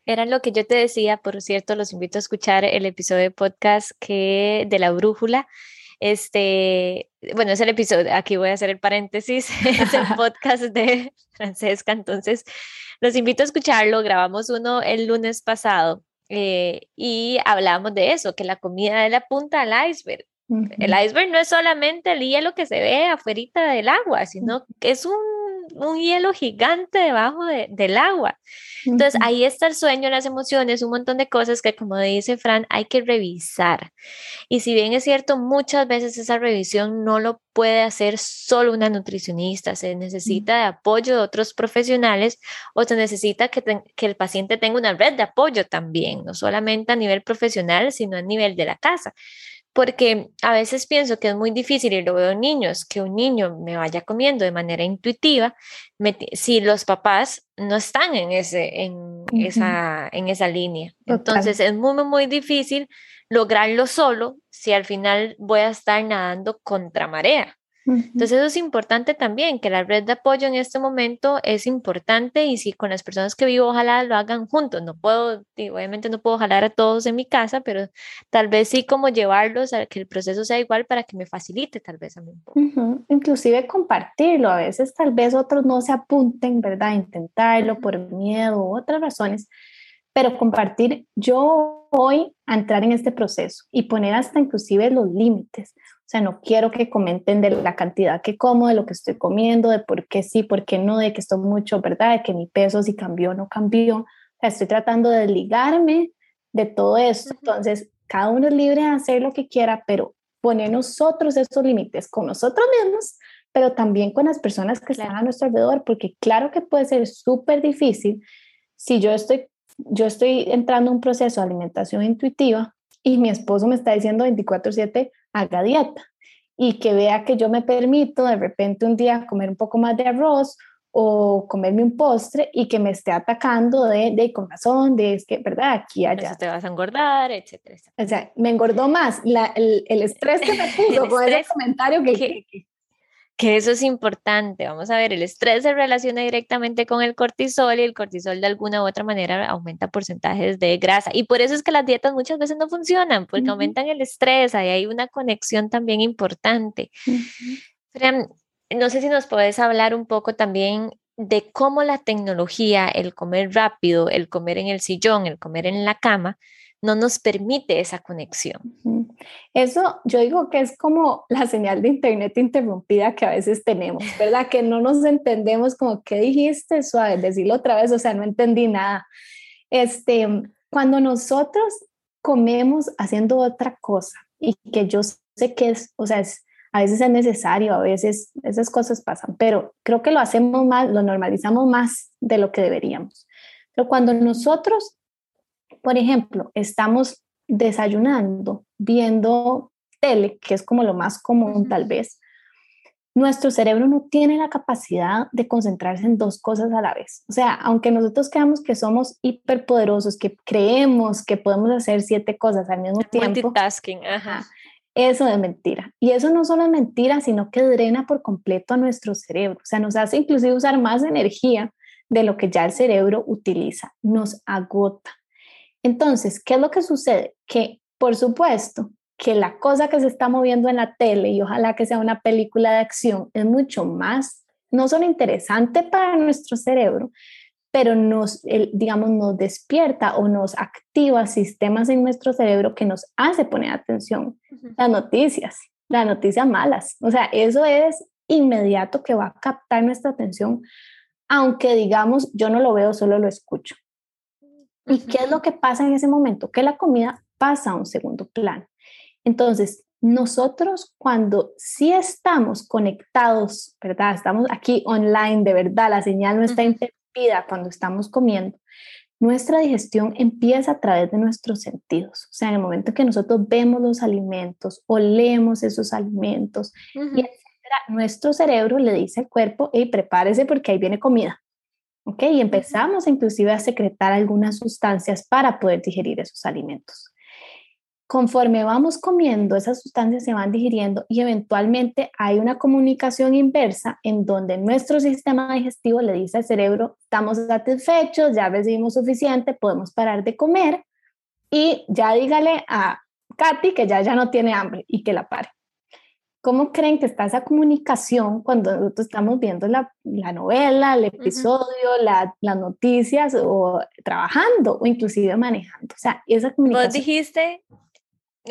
Era lo que yo te decía, por cierto, los invito a escuchar el episodio de podcast que de la brújula. Este, bueno, es el episodio, aquí voy a hacer el paréntesis, es el podcast de Francesca, entonces los invito a escucharlo, grabamos uno el lunes pasado eh, y hablamos de eso, que la comida es la punta del iceberg. El iceberg no es solamente el hielo que se ve afuera del agua, sino que es un un hielo gigante debajo del agua. Entonces, ahí está el sueño, las emociones, un montón de cosas que, como dice Fran, hay que revisar. Y si bien es cierto, muchas veces esa revisión no lo puede hacer solo una nutricionista, se necesita de apoyo de otros profesionales o se necesita que, que el paciente tenga una red de apoyo también, no solamente a nivel profesional, sino a nivel de la casa porque a veces pienso que es muy difícil y lo veo en niños, que un niño me vaya comiendo de manera intuitiva si los papás no están en, ese, en, esa, en esa línea. Entonces es muy, muy difícil lograrlo solo si al final voy a estar nadando contra marea. Entonces eso es importante también, que la red de apoyo en este momento es importante y si con las personas que vivo ojalá lo hagan juntos. No puedo, obviamente no puedo jalar a todos en mi casa, pero tal vez sí como llevarlos a que el proceso sea igual para que me facilite tal vez a mí un poco. Inclusive compartirlo, a veces tal vez otros no se apunten, ¿verdad? Intentarlo por miedo u otras razones, pero compartir, yo voy a entrar en este proceso y poner hasta inclusive los límites. O sea, no quiero que comenten de la cantidad que como, de lo que estoy comiendo, de por qué sí, por qué no, de que estoy mucho, ¿verdad? De que mi peso si cambió o no cambió. O sea, estoy tratando de desligarme de todo esto. Entonces, cada uno es libre de hacer lo que quiera, pero poner nosotros esos límites con nosotros mismos, pero también con las personas que están a nuestro alrededor, porque claro que puede ser súper difícil si yo estoy, yo estoy entrando en un proceso de alimentación intuitiva y mi esposo me está diciendo 24/7, haga dieta y que vea que yo me permito de repente un día comer un poco más de arroz o comerme un postre y que me esté atacando de, de con razón, de es que, ¿verdad? Aquí, allá. te vas a engordar, etcétera, O sea, me engordó más la, el, el, estrés que me puso con ese comentario que, que, que eso es importante. Vamos a ver, el estrés se relaciona directamente con el cortisol y el cortisol de alguna u otra manera aumenta porcentajes de grasa. Y por eso es que las dietas muchas veces no funcionan, porque aumentan el estrés, ahí hay una conexión también importante. no sé si nos puedes hablar un poco también de cómo la tecnología, el comer rápido, el comer en el sillón, el comer en la cama, no nos permite esa conexión. Eso yo digo que es como la señal de internet interrumpida que a veces tenemos, ¿verdad? Que no nos entendemos como, ¿qué dijiste? Suave, decirlo otra vez, o sea, no entendí nada. Este, cuando nosotros comemos haciendo otra cosa y que yo sé que es, o sea, es, a veces es necesario, a veces esas cosas pasan, pero creo que lo hacemos más, lo normalizamos más de lo que deberíamos. Pero cuando nosotros por ejemplo, estamos desayunando, viendo tele, que es como lo más común tal vez, nuestro cerebro no tiene la capacidad de concentrarse en dos cosas a la vez. O sea, aunque nosotros creamos que somos hiperpoderosos, que creemos que podemos hacer siete cosas al mismo tiempo. Multitasking, ajá. Eso es mentira. Y eso no solo es mentira, sino que drena por completo a nuestro cerebro. O sea, nos hace inclusive usar más energía de lo que ya el cerebro utiliza. Nos agota. Entonces, ¿qué es lo que sucede? Que, por supuesto, que la cosa que se está moviendo en la tele y ojalá que sea una película de acción es mucho más, no solo interesante para nuestro cerebro, pero nos, digamos, nos despierta o nos activa sistemas en nuestro cerebro que nos hace poner atención. Las noticias, las noticias malas, o sea, eso es inmediato que va a captar nuestra atención, aunque digamos, yo no lo veo, solo lo escucho. ¿Y qué es lo que pasa en ese momento? Que la comida pasa a un segundo plano. Entonces, nosotros cuando sí estamos conectados, ¿verdad? Estamos aquí online, de verdad, la señal no está interrumpida cuando estamos comiendo, nuestra digestión empieza a través de nuestros sentidos. O sea, en el momento que nosotros vemos los alimentos, olemos esos alimentos y etcétera, nuestro cerebro le dice al cuerpo, hey, prepárese porque ahí viene comida. ¿Ok? Y empezamos inclusive a secretar algunas sustancias para poder digerir esos alimentos. Conforme vamos comiendo, esas sustancias se van digiriendo y eventualmente hay una comunicación inversa en donde nuestro sistema digestivo le dice al cerebro, estamos satisfechos, ya recibimos suficiente, podemos parar de comer y ya dígale a Katy que ya, ya no tiene hambre y que la pare. ¿Cómo creen que está esa comunicación cuando nosotros estamos viendo la, la novela, el episodio, las noticias o trabajando o inclusive manejando? O sea, esa comunicación. Vos dijiste,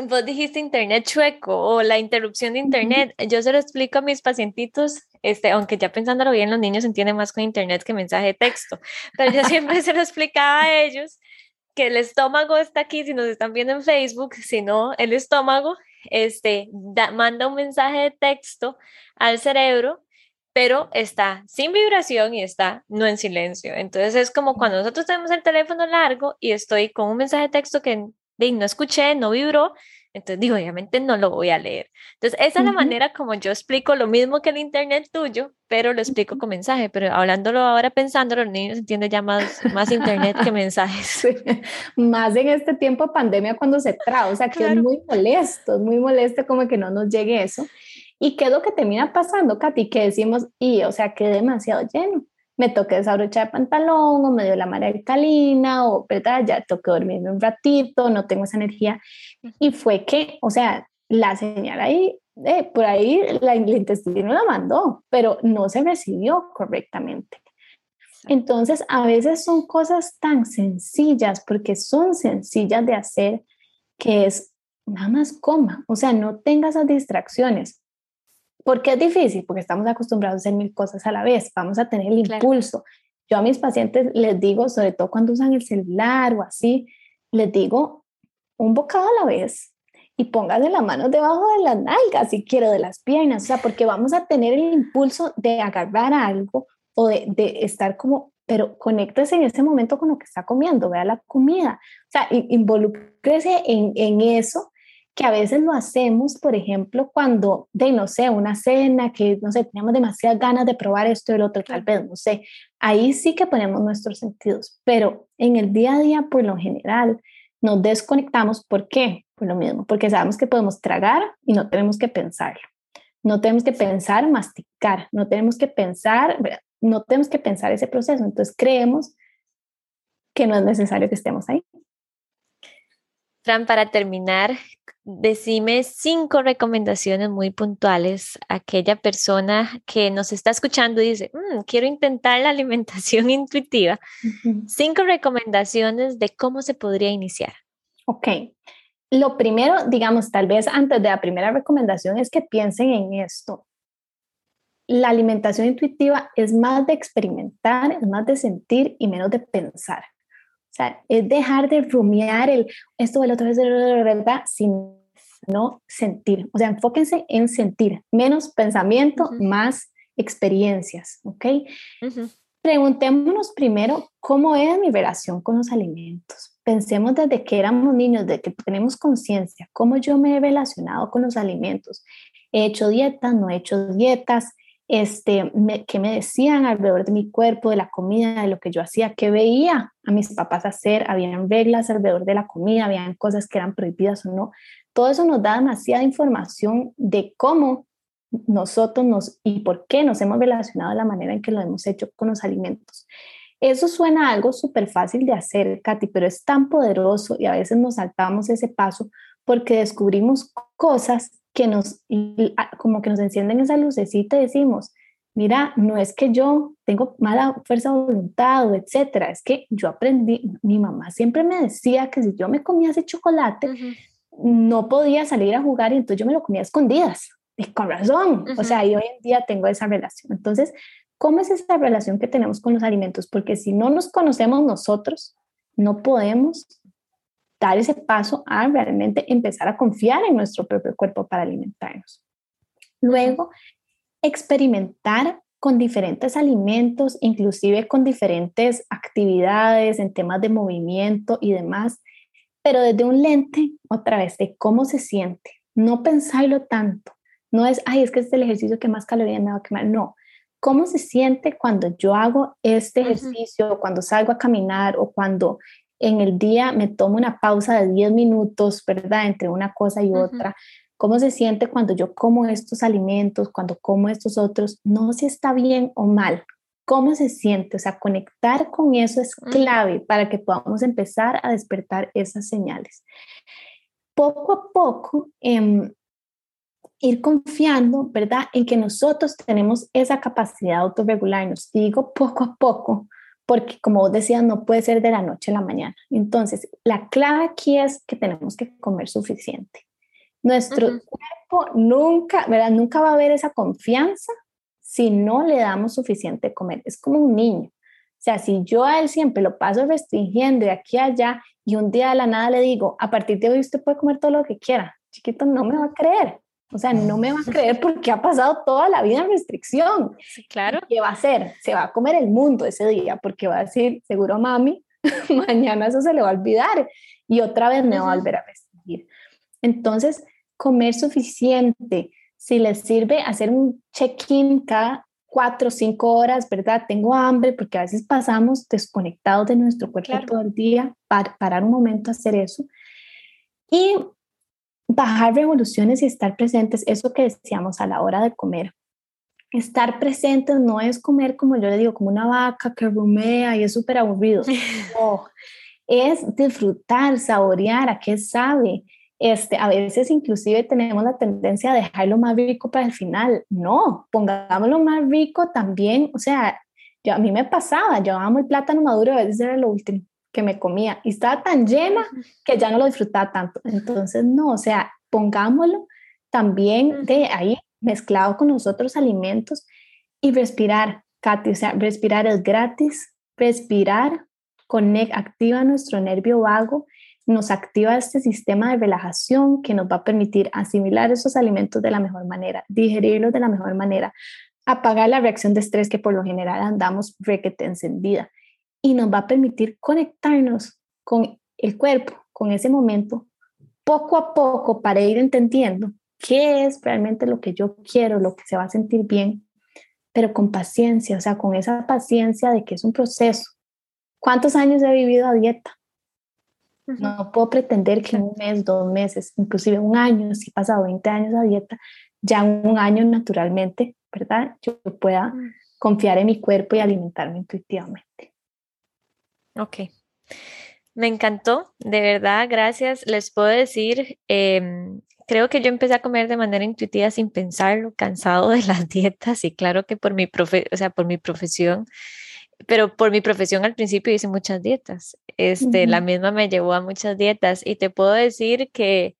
vos dijiste internet chueco o la interrupción de internet. Yo se lo explico a mis pacientitos, este, aunque ya pensándolo bien, los niños entienden más con internet que mensaje de texto, pero yo siempre se lo explicaba a ellos que el estómago está aquí, si nos están viendo en Facebook, si no, el estómago este, manda un mensaje de texto al cerebro, pero está sin vibración y está no en silencio. Entonces es como cuando nosotros tenemos el teléfono largo y estoy con un mensaje de texto que no escuché, no vibró, entonces digo, obviamente no lo voy a leer. Entonces esa es la manera como yo explico lo mismo que el internet tuyo, pero lo explico con mensaje, pero hablándolo ahora pensándolo, los niños entienden ya más, más internet que mensajes. Más en este tiempo pandemia cuando se trae, o sea que es muy molesto, es muy molesto como que no nos llegue eso. ¿Y qué es lo que termina pasando, Katy? Que decimos, y, o sea, quedé demasiado lleno. Me toqué desabrochar el pantalón, o me dio la marea alcalina, o, ¿verdad? Ya toqué dormirme un ratito, no tengo esa energía. Y fue que, o sea, la señal ahí, eh, por ahí la, el intestino la mandó, pero no se recibió correctamente. Entonces, a veces son cosas tan sencillas, porque son sencillas de hacer, que es nada más coma, o sea, no tenga esas distracciones. ¿Por qué es difícil? Porque estamos acostumbrados a hacer mil cosas a la vez, vamos a tener el impulso. Yo a mis pacientes les digo, sobre todo cuando usan el celular o así, les digo un bocado a la vez y póngase las manos debajo de las nalgas, si quiero, de las piernas, o sea, porque vamos a tener el impulso de agarrar algo o de, de estar como, pero conéctese en ese momento con lo que está comiendo, vea la comida, o sea, involúcrese en, en eso que a veces lo hacemos, por ejemplo, cuando, de no sé, una cena, que no sé, tenemos demasiadas ganas de probar esto y el otro, tal vez, no sé, ahí sí que ponemos nuestros sentidos, pero en el día a día, por lo general, nos desconectamos. ¿Por qué? Por lo mismo, porque sabemos que podemos tragar y no tenemos que pensarlo. No tenemos que pensar, masticar, no tenemos que pensar, no tenemos que pensar ese proceso. Entonces creemos que no es necesario que estemos ahí. Fran, para terminar, decime cinco recomendaciones muy puntuales a aquella persona que nos está escuchando y dice, mm, quiero intentar la alimentación intuitiva. Cinco recomendaciones de cómo se podría iniciar. Ok. Lo primero, digamos, tal vez antes de la primera recomendación es que piensen en esto. La alimentación intuitiva es más de experimentar, es más de sentir y menos de pensar. O sea, es dejar de rumiar el esto, el otro, ¿verdad? Sin no sentir. O sea, enfóquense en sentir, menos pensamiento, más experiencias, ¿ok? Preguntémonos primero cómo es mi relación con los alimentos. Pensemos desde que éramos niños, desde que tenemos conciencia, cómo yo me he relacionado con los alimentos. He hecho dietas, no he hecho dietas, este, me, qué me decían alrededor de mi cuerpo, de la comida, de lo que yo hacía, qué veía a mis papás hacer, habían reglas alrededor de la comida, habían cosas que eran prohibidas o no. Todo eso nos da demasiada información de cómo nosotros nos y por qué nos hemos relacionado de la manera en que lo hemos hecho con los alimentos. Eso suena algo súper fácil de hacer, Katy, pero es tan poderoso y a veces nos saltamos ese paso porque descubrimos cosas que nos, como que nos encienden esa lucecita y decimos, mira, no es que yo tengo mala fuerza de voluntad o etcétera, es que yo aprendí, mi mamá siempre me decía que si yo me comía ese chocolate, no podía salir a jugar y entonces yo me lo comía a escondidas. Y con razón, o sea, y hoy en día tengo esa relación. Entonces, ¿cómo es esa relación que tenemos con los alimentos? Porque si no nos conocemos nosotros, no podemos dar ese paso a realmente empezar a confiar en nuestro propio cuerpo para alimentarnos. Luego, experimentar con diferentes alimentos, inclusive con diferentes actividades en temas de movimiento y demás, pero desde un lente, otra vez, de cómo se siente. No pensarlo tanto. No es, ay, es que es el ejercicio que más calorías me va a quemar. No. ¿Cómo se siente cuando yo hago este ejercicio, cuando salgo a caminar o cuando en el día me tomo una pausa de 10 minutos, ¿verdad? Entre una cosa y otra. ¿Cómo se siente cuando yo como estos alimentos, cuando como estos otros? No si está bien o mal. ¿Cómo se siente? O sea, conectar con eso es clave para que podamos empezar a despertar esas señales. Poco a poco, em, ir confiando, ¿verdad? En que nosotros tenemos esa capacidad de autorregularnos. digo poco a poco, porque como vos decías, no puede ser de la noche a la mañana. Entonces, la clave aquí es que tenemos que comer suficiente. Nuestro cuerpo nunca, ¿verdad? Nunca va a haber esa confianza si no le damos suficiente comer. Es como un niño. O sea, si yo a él siempre lo paso restringiendo de aquí a allá y un día de la nada le digo, a partir de hoy usted puede comer todo lo que quiera, chiquito no me va a creer. O sea, no me va a creer porque ha pasado toda la vida en restricción. Sí, claro. ¿Qué va a hacer? Se va a comer el mundo ese día porque va a decir, seguro mami, mañana eso se le va a olvidar y otra vez me va a volver a restringir. Entonces, comer suficiente, si les sirve hacer un check-in cada cuatro o cinco horas, ¿verdad? Tengo hambre porque a veces pasamos desconectados de nuestro cuerpo todo el día, para parar un momento a hacer eso. Y bajar revoluciones y estar presentes, eso que decíamos a la hora de comer. Estar presentes no es comer como yo le digo, como una vaca que rumea y es súper aburrido. No, es disfrutar, saborear a qué sabe. Este, a veces inclusive tenemos la tendencia a dejarlo más rico para el final. No, pongámoslo más rico también. O sea, yo, a mí me pasaba, yo amo el plátano maduro, a veces era lo último que me comía y estaba tan llena que ya no lo disfrutaba tanto. Entonces, no, o sea, pongámoslo también de ahí mezclado con los otros alimentos y respirar, Katy, o sea, respirar es gratis, respirar conecta, activa nuestro nervio vago, nos activa este sistema de relajación que nos va a permitir asimilar esos alimentos de la mejor manera, digerirlos de la mejor manera, apagar la reacción de estrés que por lo general andamos requete encendida y nos va a permitir conectarnos con el cuerpo, con ese momento, poco a poco para ir entendiendo qué es realmente lo que yo quiero, lo que se va a sentir bien, pero con paciencia, o sea, con esa paciencia de que es un proceso. ¿Cuántos años he vivido a dieta? No puedo pretender que en un mes, dos meses, inclusive un año, si he pasado 20 años a dieta, ya un año naturalmente, ¿verdad? Yo pueda confiar en mi cuerpo y alimentarme intuitivamente. Ok. Me encantó, de verdad, gracias. Les puedo decir, em, creo que yo empecé a comer de manera intuitiva sin pensarlo, cansado de las dietas y claro que por mi, profe o sea, por mi profesión, pero por mi profesión al principio hice muchas dietas. Este, La misma me llevó a muchas dietas y te puedo decir que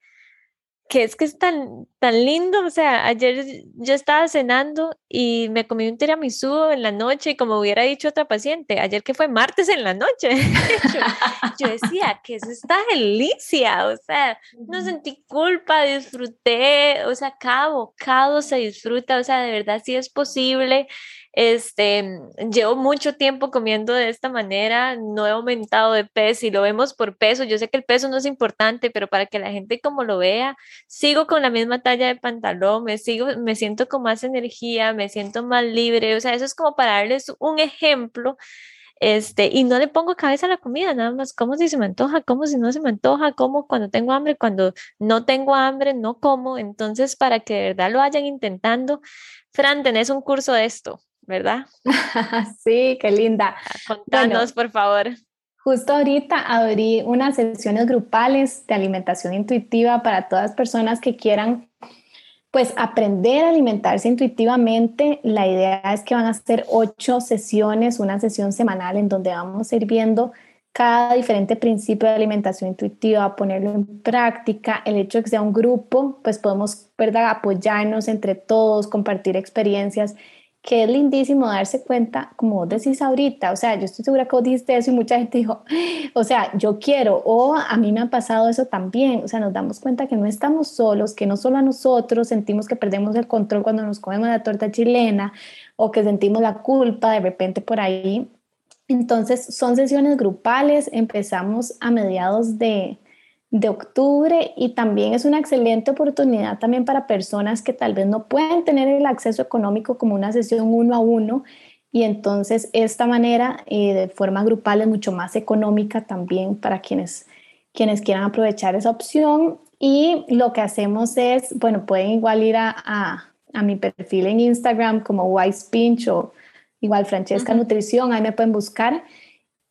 que es que es tan, tan lindo, o sea, ayer yo estaba cenando y me comí un tiramisú en la noche, como hubiera dicho otra paciente, ayer que fue martes en la noche, yo, decía, que es esta delicia, o sea, no sentí culpa, disfruté, o sea, cada bocado se disfruta, o sea, de verdad sí es posible, este, llevo mucho tiempo comiendo de esta manera, no he aumentado de peso y lo vemos por peso. Yo sé que el peso no es importante, pero para que la gente como lo vea, sigo con la misma talla de pantalón, me sigo, me siento con más energía, me siento más libre. O sea, eso es como para darles un ejemplo. Este, y no le pongo cabeza a la comida, nada más como si se me antoja, como si no se me antoja, como cuando tengo hambre, cuando no tengo hambre, no como. Entonces, para que de verdad lo vayan intentando, Fran, tenés un curso de esto. ¿Verdad? sí, qué linda. Contanos, por favor. Justo ahorita abrí unas sesiones grupales de alimentación intuitiva para todas personas que quieran pues aprender a alimentarse intuitivamente. La idea es que van a ser ocho sesiones, una sesión semanal en donde vamos a ir viendo cada diferente principio de alimentación intuitiva, ponerlo en práctica. El hecho de que sea un grupo, pues podemos ¿verdad? apoyarnos entre todos, compartir experiencias que es lindísimo darse cuenta, como vos decís ahorita, o sea, yo estoy segura que vos dijiste eso y mucha gente dijo, o sea, yo quiero, o a mí me ha pasado eso también, o sea, nos damos cuenta que no estamos solos, que no solo a nosotros sentimos que perdemos el control cuando nos comemos la torta chilena o que sentimos la culpa de repente por ahí. Entonces, son sesiones grupales, empezamos a mediados de, de octubre y también es una excelente oportunidad también para personas que tal vez no pueden tener el acceso económico como una sesión uno a uno. Y entonces esta manera eh, de forma grupal es mucho más económica también para quienes, quienes quieran aprovechar esa opción. Y lo que hacemos es, bueno, pueden igual ir a, a, mi perfil en Instagram como Wise Pinch o igual Francesca Nutrición, ahí me pueden buscar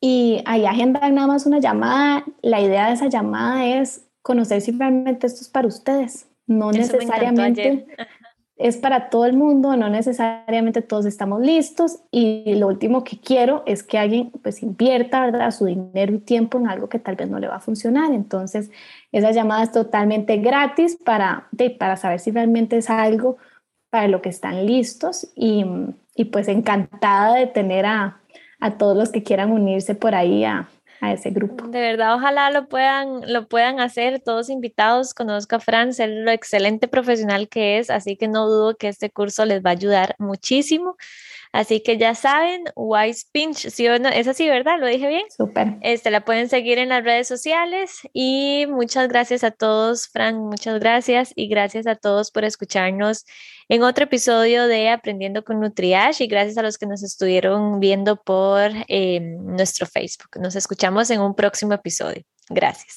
y ahí agendan nada más una llamada. La idea de esa llamada es conocer si realmente esto es para ustedes. No necesariamente es para todo el mundo, no necesariamente todos estamos listos. Y lo último que quiero es que alguien pues invierta ¿verdad? su dinero y tiempo en algo que tal vez no le va a funcionar. Entonces, esa llamada es totalmente gratis para, para saber si realmente es algo para lo que están listos. Y, y pues encantada de tener a, a todos los que quieran unirse por ahí a, a ese grupo. De verdad, ojalá lo puedan, lo puedan hacer, todos invitados, conozca a Fran, ser lo excelente profesional que es, así que no dudo que este curso les va a ayudar muchísimo. Así que ya saben, Wise Pinch, ¿sí o no? Es así, ¿verdad? ¿Lo dije bien? Súper. Este, la pueden seguir en las redes sociales y muchas gracias a todos, Fran, muchas gracias y gracias a todos por escucharnos en otro episodio de Aprendiendo con Nutriash y gracias a los que nos estuvieron viendo por eh, nuestro Facebook. Nos escuchamos en un próximo episodio. Gracias.